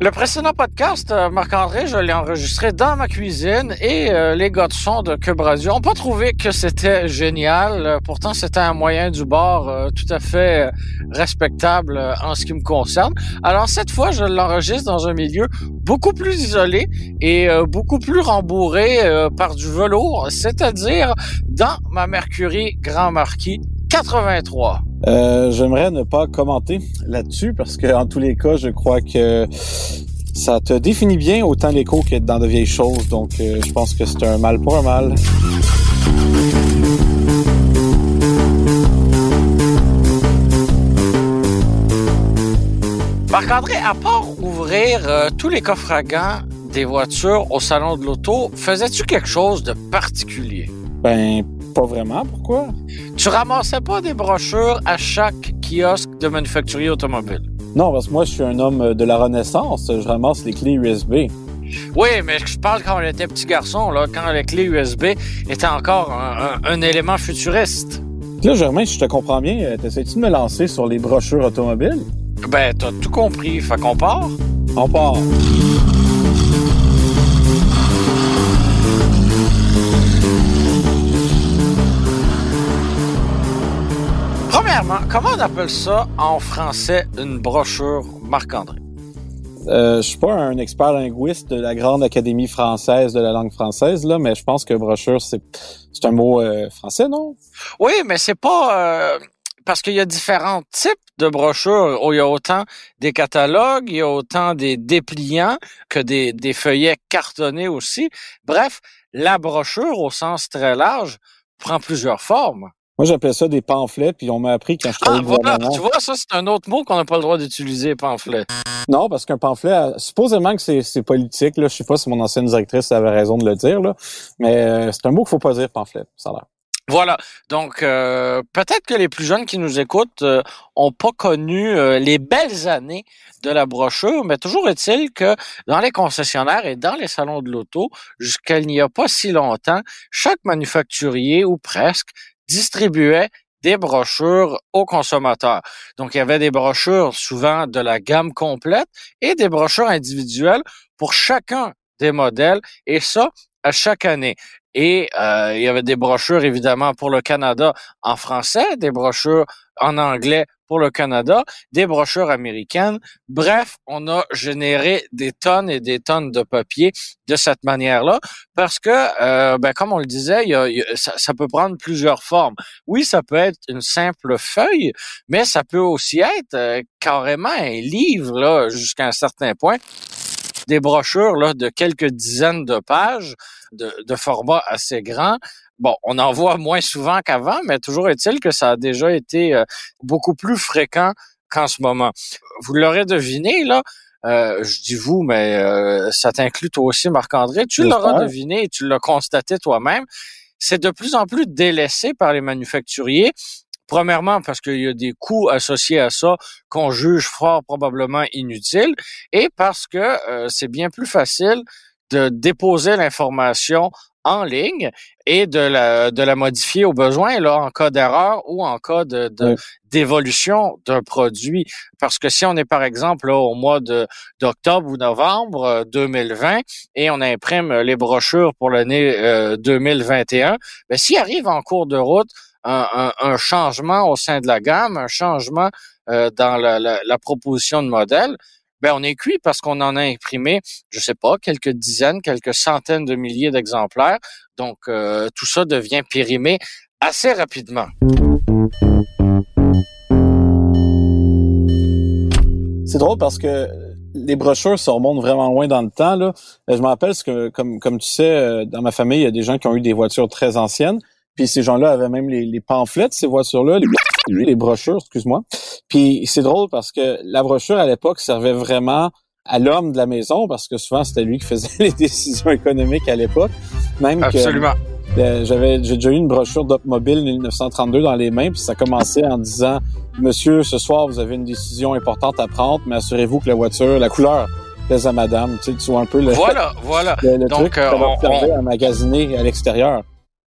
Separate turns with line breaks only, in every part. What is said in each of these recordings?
Le précédent podcast, euh, Marc-André, je l'ai enregistré dans ma cuisine et euh, les gars de son de Cube Radio n'ont pas trouvé que c'était génial. Euh, pourtant, c'était un moyen du bord tout à fait respectable en ce qui me concerne. Alors cette fois, je l'enregistre dans un milieu beaucoup plus isolé et beaucoup plus rembourré par du velours, c'est-à-dire dans ma Mercury Grand Marquis 83.
Euh, J'aimerais ne pas commenter là-dessus parce que en tous les cas, je crois que ça te définit bien autant l'écho qu'être dans de vieilles choses. Donc, euh, je pense que c'est un mal pour un mal.
Marc-André, à part ouvrir euh, tous les coffres à gants des voitures au salon de l'auto, faisais-tu quelque chose de particulier?
Ben, pas vraiment. Pourquoi?
Tu ramassais pas des brochures à chaque kiosque de manufacturier automobile?
Non, parce que moi, je suis un homme de la Renaissance. Je ramasse les clés USB.
Oui, mais je parle quand on était petit garçon, là, quand les clés USB étaient encore un, élément futuriste.
Là, Germain, si je te comprends bien, euh, t'essaies-tu de me lancer sur les brochures automobiles?
Ben, t'as tout compris. Fait qu'on part?
On part.
Comment on appelle ça en français une brochure, Marc-André?
Euh, je suis pas un expert linguiste de la Grande Académie française de la langue française, là, mais je pense que brochure, c'est, c'est un mot euh, français, non?
Oui, mais c'est pas... Euh, parce qu'il y a différents types de brochures. il y a autant des catalogues, il y a autant des dépliants que des, des feuillets cartonnés aussi. Bref, la brochure, au sens très large, prend plusieurs formes.
Moi, j'appelais ça des pamphlets, puis on m'a appris quand je
travaillais ah, voilà, Tu vois, ça, c'est un autre mot qu'on n'a pas le droit d'utiliser, pamphlet.
Non, parce qu'un pamphlet, supposément que c'est politique, là, je sais pas si mon ancienne directrice avait raison de le dire, là, mais euh, c'est un mot qu'il faut pas dire, pamphlet, ça a l'air.
Voilà. Donc, euh, peut-être que les plus jeunes qui nous écoutent euh, ont pas connu les belles années de la brochure, mais toujours est-il que dans les concessionnaires et dans les salons de l'auto, jusqu'à il n'y a pas si longtemps, chaque manufacturier ou presque distribuait des brochures aux consommateurs. Donc, il y avait des brochures souvent de la gamme complète et des brochures individuelles pour chacun des modèles, et ça, à chaque année. Et euh, il y avait des brochures, évidemment, pour le Canada en français, des brochures en anglais pour le Canada, des brochures américaines. Bref, on a généré des tonnes et des tonnes de papier de cette manière-là parce que, euh, ben, comme on le disait, ça, peut prendre plusieurs formes. Oui, ça peut être une simple feuille, mais ça peut aussi être euh, carrément un livre là jusqu'à un certain point des brochures là, de quelques dizaines de pages de, de format assez grand Bon, on en voit moins souvent qu'avant, mais toujours est-il que ça a déjà été euh, beaucoup plus fréquent qu'en ce moment. Vous l'aurez deviné, là, euh, je dis vous, mais euh, ça t'inclut toi aussi, Marc-André. Tu l'auras deviné et tu l'as constaté toi-même. C'est de plus en plus délaissé par les manufacturiers. Premièrement, parce qu'il y a des coûts associés à ça qu'on juge fort probablement inutiles, et parce que c'est bien plus facile de déposer l'information en ligne et de la, de la modifier au besoin là en cas d'erreur ou en cas de, d'évolution d'un produit. Parce que si on est par exemple là, au mois de d'octobre ou novembre 2020 euh, et on imprime les brochures pour l'année 2021, ben s'il arrive en cours de route un, changement au sein de la gamme, un changement euh, dans la, proposition de modèle, ben on est cuit parce qu'on en a imprimé, je sais pas, quelques dizaines, quelques centaines de milliers d'exemplaires. Donc euh, tout ça devient périmé assez rapidement.
C'est drôle parce que les brochures se remontent vraiment loin dans le temps. Là. Je me rappelle que, comme, tu sais, euh, dans ma famille, il y a des gens qui ont eu des voitures très anciennes. Puis ces gens-là avaient même les, pamphlets de ces voitures-là. les brochures, excuse-moi. Puis c'est drôle parce que la brochure à l'époque servait vraiment à l'homme de la maison parce que souvent c'était lui qui faisait les décisions économiques à l'époque. Même
Absolument.
que euh, j'avais j'ai déjà eu une brochure d'Opmobile 1932 dans les mains puis ça commençait en disant Monsieur, ce soir vous avez une décision importante à prendre, mais assurez-vous que la voiture, la couleur plaise à Madame. Tu sais, tu vois un peu le
Voilà, voilà.
le, le
Donc,
truc
euh,
que
on-
servait à magasiner à l'extérieur.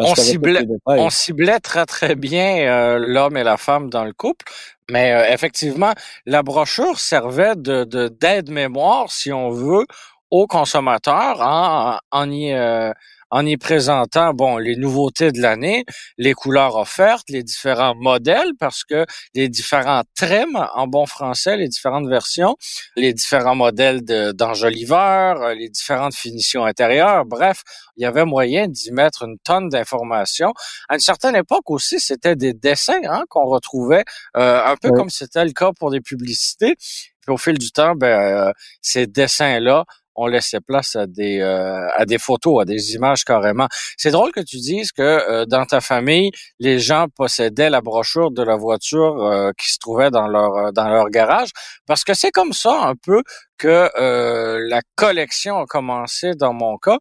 On ciblait- on ciblait très très bien euh, l'homme et la femme dans le couple, mais euh, effectivement, la brochure servait de de- d'aide-mémoire, si on veut, aux consommateurs en, en y euh, en y présentant bon les nouveautés de l'année, les couleurs offertes, les différents modèles, parce que les différents trims en bon français, les différentes versions, les différents modèles de- d'enjoliveurs, euh, les différentes finitions intérieures, bref, il y avait moyen d'y mettre une tonne d'informations. À une certaine époque aussi, c'était des dessins hein, qu'on retrouvait, euh, un peu
Oui.
comme c'était le cas pour des publicités. Puis au fil du temps, ben, euh, ces dessins-là, on laissait place à des euh, à des photos, à des images carrément. C'est drôle que tu dises que euh, dans ta famille, les gens possédaient la brochure de la voiture euh, qui se trouvait dans leur euh, dans leur garage, parce que c'est comme ça un peu que la collection a commencé dans mon cas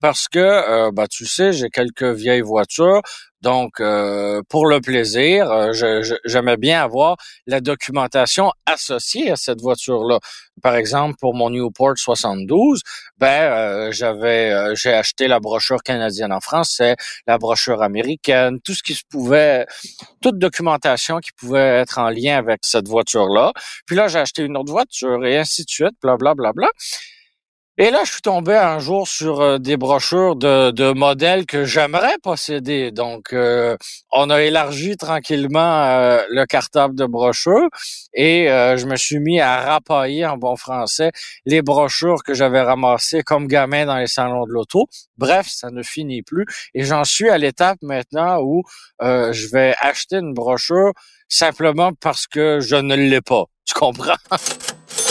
parce que euh, bah tu sais j'ai quelques vieilles voitures donc euh, pour le plaisir euh, j'aimais bien avoir la documentation associée à cette voiture là par exemple pour mon Newport 72 ben euh, j'avais j'ai acheté la brochure canadienne en français la brochure américaine tout ce qui se pouvait toute documentation qui pouvait être en lien avec cette voiture là puis là j'ai acheté une autre voiture et ainsi de suite bla bla bla bla et là, je suis tombé un jour sur euh, des brochures de, de modèles que j'aimerais posséder. Donc, euh, on a élargi tranquillement euh, le cartable de brochures et euh, je me suis mis à rapailler en bon français les brochures que j'avais ramassées comme gamin dans les salons de l'auto. Bref, ça ne finit plus. Et j'en suis à l'étape maintenant où euh, je vais acheter une brochure simplement parce que je ne l'ai pas. Tu comprends?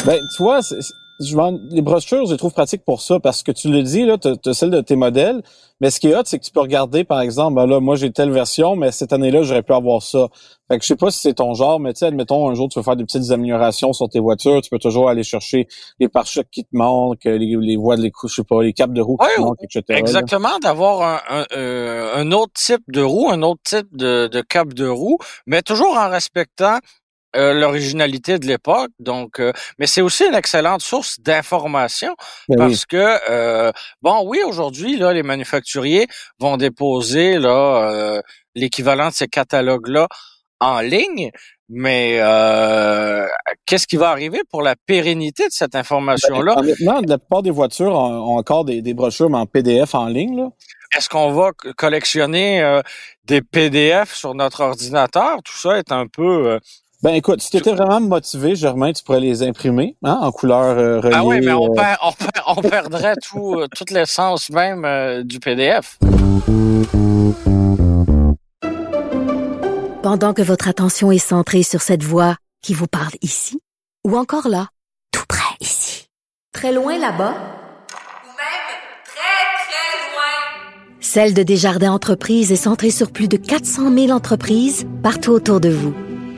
Ben, tu vois, c'est- c'est- je m'en- les brochures, je les trouve pratiques pour ça, parce que tu le dis, là, tu as celle de tes modèles, mais ce qui est hot, c'est que tu peux regarder, par exemple, ben là, moi, j'ai telle version, mais cette année-là, j'aurais pu avoir ça. Fait que je sais pas si c'est ton genre, mais tu sais, admettons, un jour, tu veux faire des petites améliorations sur tes voitures, tu peux toujours aller chercher les pare-chocs qui te manquent, les, les voies de les je sais pas, les capes de roue qui
Ouais,
te manquent, etc.
Exactement, d'avoir un, un, euh, un autre type de roue, un autre type de, de cap de roue, mais toujours en respectant euh, l'originalité de l'époque. Donc, euh, mais c'est aussi une excellente source d'information
Ben oui.
parce que euh, bon, oui, aujourd'hui là, les manufacturiers vont déposer là euh, l'équivalent de ces catalogues-là en ligne. Mais euh, qu'est-ce qui va arriver pour la pérennité de cette information-là?
Honnêtement, la plupart des voitures ont, encore des, des brochures mais en PDF en ligne, là.
Est-ce qu'on va co- collectionner euh, des PDF sur notre ordinateur? Tout ça est un peu... euh,
Ben écoute, si tu étais vraiment motivé, Germain, tu pourrais les imprimer hein, en couleur euh, reliée.
Ah oui, mais on,
euh,
perd, on, perd- on perdrait tout, euh, toute l'essence même euh, du PDF.
Pendant que votre attention est centrée sur cette voix qui vous parle ici, ou encore là, tout près ici, très loin là-bas,
Ou même très, très loin.
Celle de Desjardins Entreprises est centrée sur plus de 400 000 entreprises partout autour de vous.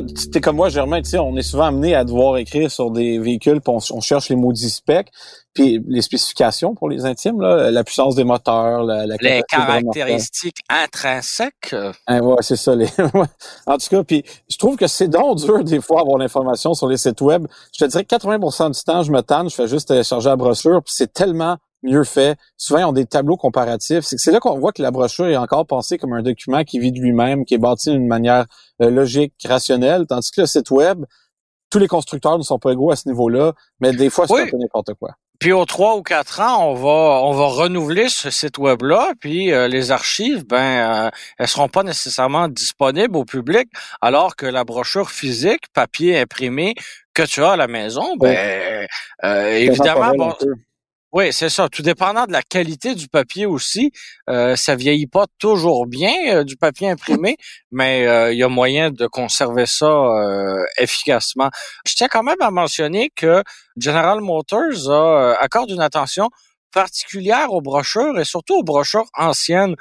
Toi, t'es comme moi, Germain, tu sais, on est souvent amené à devoir écrire sur des véhicules, puis on, on cherche les maudits specs, puis les spécifications pour les intimes, là, la puissance des moteurs, la, la
Les caractéristiques intrinsèques. euh,
Hein, ouais, c'est ça. Les... en tout cas, puis je trouve que c'est donc dur des fois avoir l'information sur les sites web. Je te dirais que 80% du temps, je me tanne, je fais juste télécharger la brochure, puis c'est tellement mieux fait. Souvent, ils ont des tableaux comparatifs. C'est là qu'on voit que la brochure est encore pensée comme un document qui vit de lui-même, qui est bâti d'une manière euh, logique, rationnelle, tandis que le site web, tous les constructeurs ne sont pas égaux à ce niveau-là, mais des fois, c'est
Oui.
un peu n'importe quoi.
Puis aux trois ou quatre ans, on va on va renouveler ce site web là, puis euh, les archives, ben euh, elles seront pas nécessairement disponibles au public, alors que la brochure physique, papier imprimé que tu as à la maison, ben euh, évidemment, bon. Oui, c'est ça. Tout dépendant de la qualité du papier aussi, euh, ça vieillit pas toujours bien euh, du papier imprimé, mais euh, il y a moyen de conserver ça euh, efficacement. Je tiens quand même à mentionner que General Motors a, accorde une attention particulière aux brochures et surtout aux brochures anciennes.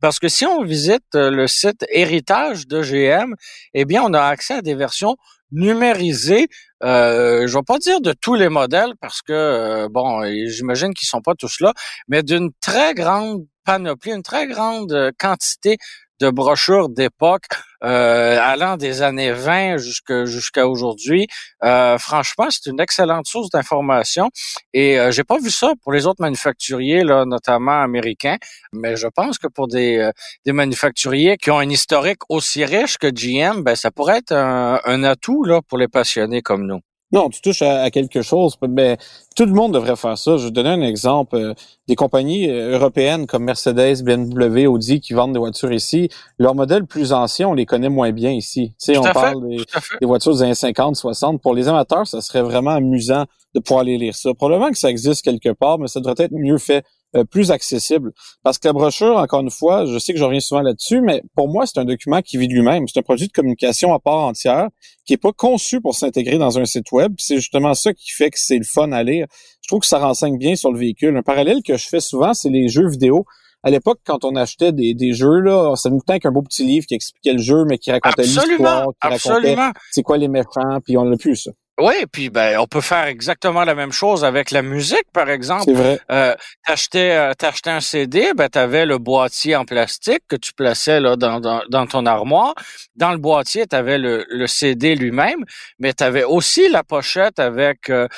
Parce que si on visite le site héritage de GM, eh bien, on a accès à des versions numérisées. Euh, je vais pas dire de tous les modèles parce que euh, bon, j'imagine qu'ils sont pas tous là, mais d'une très grande panoplie, une très grande euh, quantité de brochures d'époque euh, allant des années 20 jusqu'à aujourd'hui. Euh, franchement, c'est une excellente source d'information et euh, j'ai pas vu ça pour les autres manufacturiers, là, notamment américains, mais je pense que pour des, des manufacturiers qui ont un historique aussi riche que GM, ben ça pourrait être un, un atout là pour les passionnés comme nous.
Non, tu touches à, quelque chose, mais tout le monde devrait faire ça. Je vais donner un exemple. Euh, des compagnies euh, européennes comme Mercedes, BMW, Audi qui vendent des voitures ici, leurs modèles plus anciens, on les connaît moins bien ici. Tu sais, on parle des, des, voitures des années 50, 60. Pour les amateurs, ça serait vraiment amusant de pouvoir aller lire ça. Probablement que ça existe quelque part, mais ça devrait être mieux fait euh, plus accessible. Parce que la brochure, encore une fois, je sais que je reviens souvent là-dessus, mais pour moi, c'est un document qui vit lui-même. C'est un produit de communication à part entière, qui est pas conçu pour s'intégrer dans un site web. C'est justement ça qui fait que c'est le fun à lire. Je trouve que ça renseigne bien sur le véhicule. Un parallèle que je fais souvent, c'est les jeux vidéo. À l'époque, quand on achetait des, des jeux, là, ça nous coûtait qu'un beau petit livre qui expliquait le jeu, mais qui racontait l'histoire, qui racontait c'est quoi les méchants, puis on l'a plus ça.
Oui, puis ben on peut faire exactement la même chose avec la musique, par exemple.
C'est vrai.
Euh, t'achetais, euh, t'achetais un CD, ben t'avais le boîtier en plastique que tu plaçais là dans, dans, dans ton armoire. Dans le boîtier, t'avais le, le CD lui-même, mais t'avais aussi la pochette avec euh,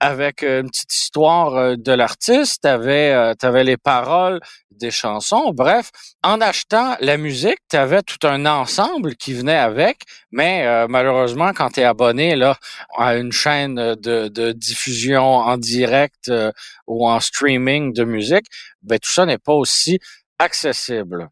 avec une petite histoire euh, de l'artiste. T'avais t'avais les paroles des chansons. Bref, en achetant la musique, t'avais tout un ensemble qui venait avec, mais malheureusement, quand t'es abonné là à une chaîne de, diffusion en direct euh, ou en streaming de musique, ben tout ça n'est pas aussi accessible.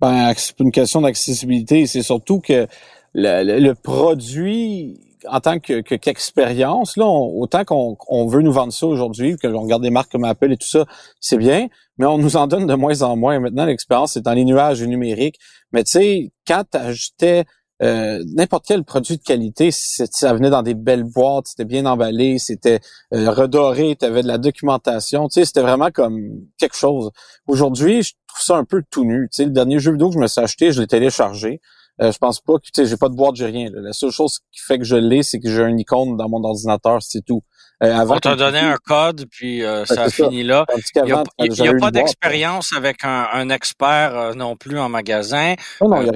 Ben, c'est une question d'accessibilité. C'est surtout que le, produit, en tant que qu'expérience, là, autant qu'on veut nous vendre ça aujourd'hui, que l'on regarde des marques comme Apple et tout ça, c'est bien, mais on nous en donne de moins en moins. Maintenant, l'expérience est dans les nuages numériques. Mais tu sais, quand tu achetais euh, n'importe quel produit de qualité, ça venait dans des belles boîtes, c'était bien emballé, c'était euh, redoré, tu de la documentation, tu sais, c'était vraiment comme quelque chose. Aujourd'hui, je trouve ça un peu tout nu. Tu sais, le dernier jeu vidéo que je me suis acheté, je l'ai téléchargé. Euh, je pense pas que, tu sais, j'ai pas de boîte, j'ai rien. La seule chose qui fait que je l'ai, c'est que j'ai un icône dans mon ordinateur, c'est tout.
Euh, on t'a donné un code, puis euh, ça a fini là. Il n'y a, pas d'expérience avec un, expert euh, non plus en magasin.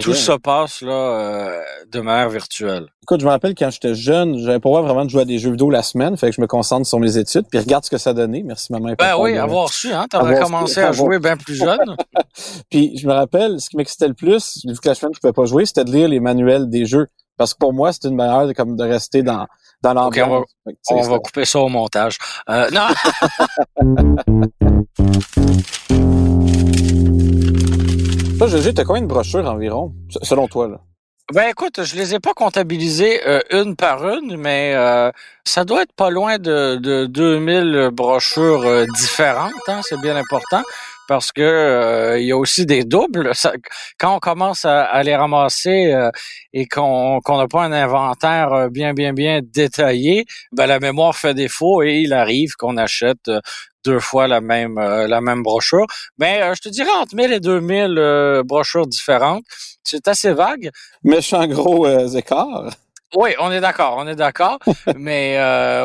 tout se passe là de manière virtuelle.
Écoute, je me rappelle quand j'étais jeune, j'avais pas vraiment de jouer à des jeux vidéo la semaine, fait que je me concentre sur mes études, puis regarde ce que ça donnait. Merci maman.
Ben oui, avoir su, hein, t'aurais commencé à jouer bien plus jeune.
puis je me rappelle, ce qui m'excitait le plus, vu que la semaine je pouvais pas jouer, c'était de lire les manuels des jeux. Parce que pour moi, c'est une manière de, comme de rester dans, dans l'ambiance.
on va, couper ça au montage. Euh, non!
Toi, Gégé, t'as combien de brochures environ, selon toi, là?
Ben écoute, je les ai pas comptabilisées euh, une par une, mais euh, ça doit être pas loin de, de 2000 brochures euh, différentes, hein, c'est bien important parce que euh, il y a aussi des doubles. quand on commence à, les ramasser euh, et qu'on n'a pas un inventaire euh, bien, bien, bien détaillé, ben, la mémoire fait défaut et il arrive qu'on achète deux fois la même la même brochure. Mais je te dirais entre 1000 et 2000 brochures différentes. C'est assez vague.
Méchant gros écart.
Oui, on est d'accord, on est d'accord. mais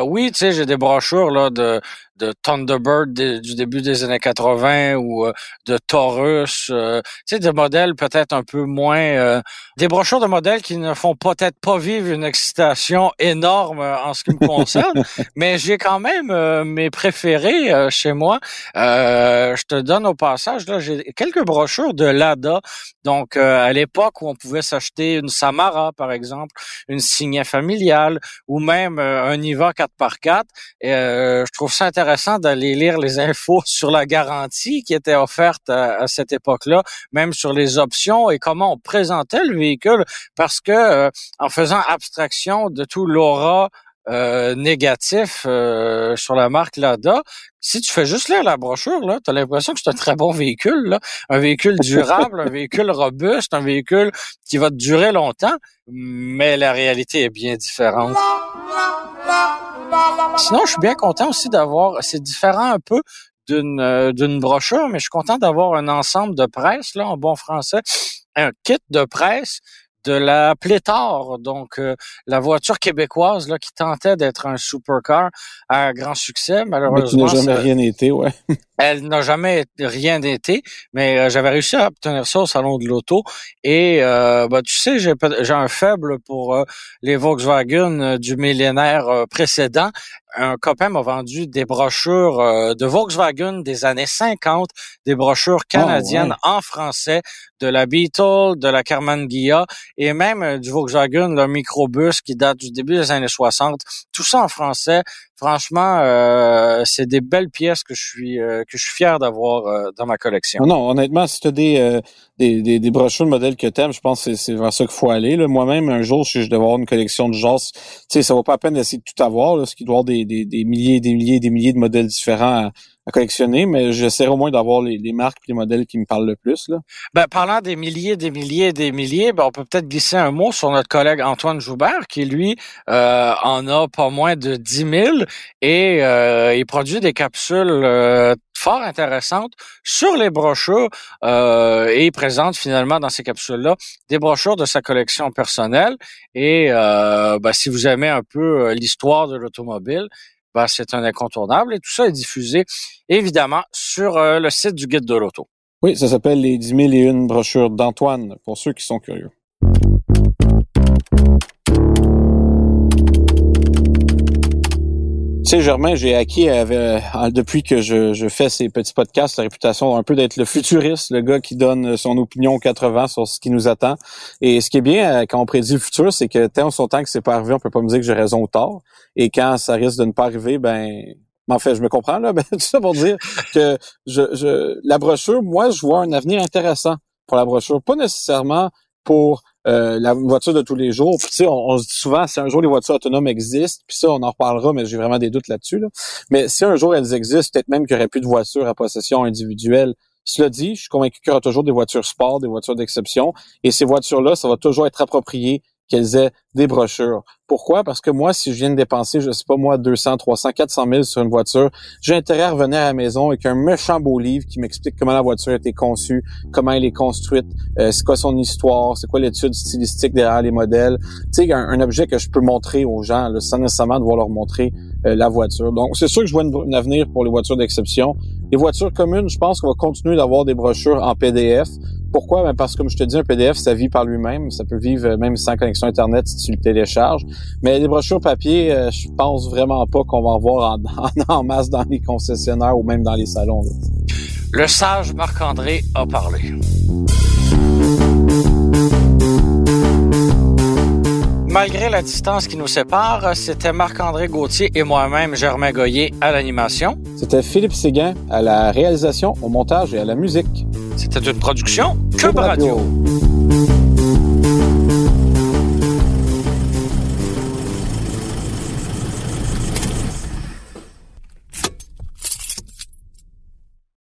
oui, tu sais, j'ai des brochures là de de Thunderbird du début des années 80 ou euh, de Taurus, euh, tu sais, des modèles peut-être un peu moins, euh, des brochures de modèles qui ne font peut-être pas vivre une excitation énorme en ce qui me concerne, mais j'ai quand même mes préférés chez moi. je te donne au passage, là, j'ai quelques brochures de Lada, donc à l'époque où on pouvait s'acheter une Samara, par exemple, une Signet familiale ou même un Niva 4x4, et, je trouve ça intéressant intéressant d'aller lire les infos sur la garantie qui était offerte à, cette époque-là, même sur les options et comment on présentait le véhicule, parce que euh, en faisant abstraction de tout l'aura euh, négatif euh, sur la marque Lada. Si tu fais juste lire la brochure, là, tu as l'impression que c'est un très bon véhicule, là. un véhicule durable, un véhicule robuste, un véhicule qui va te durer longtemps, mais la réalité est bien différente. Sinon, je suis bien content aussi d'avoir, c'est différent un peu d'une euh, d'une brochure, mais je suis content d'avoir un ensemble de presse, là, en bon français, un kit de presse de la pléthore, donc euh, la voiture québécoise là qui tentait d'être un supercar à grand succès, malheureusement.
Mais qui n'a jamais rien été, ouais.
Elle n'a jamais rien été, mais euh, j'avais réussi à obtenir ça au salon de l'auto. Et euh, bah, tu sais, j'ai, j'ai un faible pour euh, les Volkswagen du millénaire précédent. Un copain m'a vendu des brochures de Volkswagen des années 50, des brochures
Ah,
canadiennes en français, de la Beetle, de la Carman Ghia et même du Volkswagen, le microbus qui date du début des années 60. Tout ça en français. Franchement, euh, c'est des belles pièces que je suis euh, que je suis fier d'avoir euh, dans ma collection.
Non, honnêtement, si tu as des, euh, des, des, des brochures de modèles que t'aimes, je pense que c'est- vers ça qu'il faut aller. Moi-même, un jour, si je devais avoir une collection de genre, tu sais, ça vaut pas la peine d'essayer de tout avoir, là, ce qui doit avoir des, des, des milliers, des milliers, des milliers de modèles différents à, à collectionner, mais j'essaierai au moins d'avoir les, marques et les modèles qui me parlent le plus.
Ben, parlant des milliers, des milliers, des milliers, ben, on peut peut-être glisser un mot sur notre collègue Antoine Joubert, qui lui euh, en a pas moins de 10 000 et euh, il produit des capsules euh, fort intéressantes sur les brochures euh, et il présente finalement dans ces capsules-là des brochures de sa collection personnelle. Et euh, ben, si vous aimez un peu euh, l'histoire de l'automobile, ben, c'est un incontournable et tout ça est diffusé évidemment sur euh, le site du Guide de l'auto.
Oui, ça s'appelle les 10 000 et une brochures d'Antoine, pour ceux qui sont curieux. Tu sais, Germain, j'ai acquis euh, depuis que je, je fais ces petits podcasts la réputation un peu d'être le futuriste, le gars qui donne son opinion aux 80 sur ce qui nous attend. Et ce qui est bien euh, quand on prédit le futur, c'est que tant son temps que c'est pas arrivé, on peut pas me dire que j'ai raison ou tort. Et quand ça risque de ne pas arriver, ben en fait, je me comprends là, ben, tout ça pour dire que je, je la brochure, moi, je vois un avenir intéressant pour la brochure, pas nécessairement pour euh, la voiture de tous les jours. Puis, tu on, on se dit souvent, si un jour les voitures autonomes existent, puis ça, on en reparlera, mais j'ai vraiment des doutes là-dessus. Là. Mais si un jour elles existent, peut-être même qu'il n'y aurait plus de voitures à possession individuelle. Cela dit, je suis convaincu qu'il y aura toujours des voitures sport, des voitures d'exception, et ces voitures-là, ça va toujours être approprié qu'elles aient des brochures. Pourquoi? Parce que moi, si je viens de dépenser, je sais pas moi, 200, 300, 400 000 sur une voiture, j'ai intérêt à revenir à la maison avec un méchant beau livre qui m'explique comment la voiture a été conçue, comment elle est construite, euh, c'est quoi son histoire, c'est quoi l'étude stylistique derrière les modèles. Tu sais, un, un objet que je peux montrer aux gens, là, sans nécessairement devoir leur montrer euh, la voiture. Donc, c'est sûr que je vois un avenir pour les voitures d'exception. Les voitures communes, je pense qu'on va continuer d'avoir des brochures en PDF. Pourquoi? Ben parce que, comme je te dis, un PDF, ça vit par lui-même. Ça peut vivre même sans connexion Internet si tu le télécharges. Mais les brochures papier, euh, je pense vraiment pas qu'on va en voir en, en, en, masse dans les concessionnaires ou même dans les salons. Là.
Le sage Marc-André a parlé. Malgré la distance qui nous sépare, c'était Marc-André Gauthier et moi-même, Germain Goyer, à l'animation.
C'était Philippe Séguin à la réalisation, au montage et à la musique.
C'était une production Cube Radio. Radio.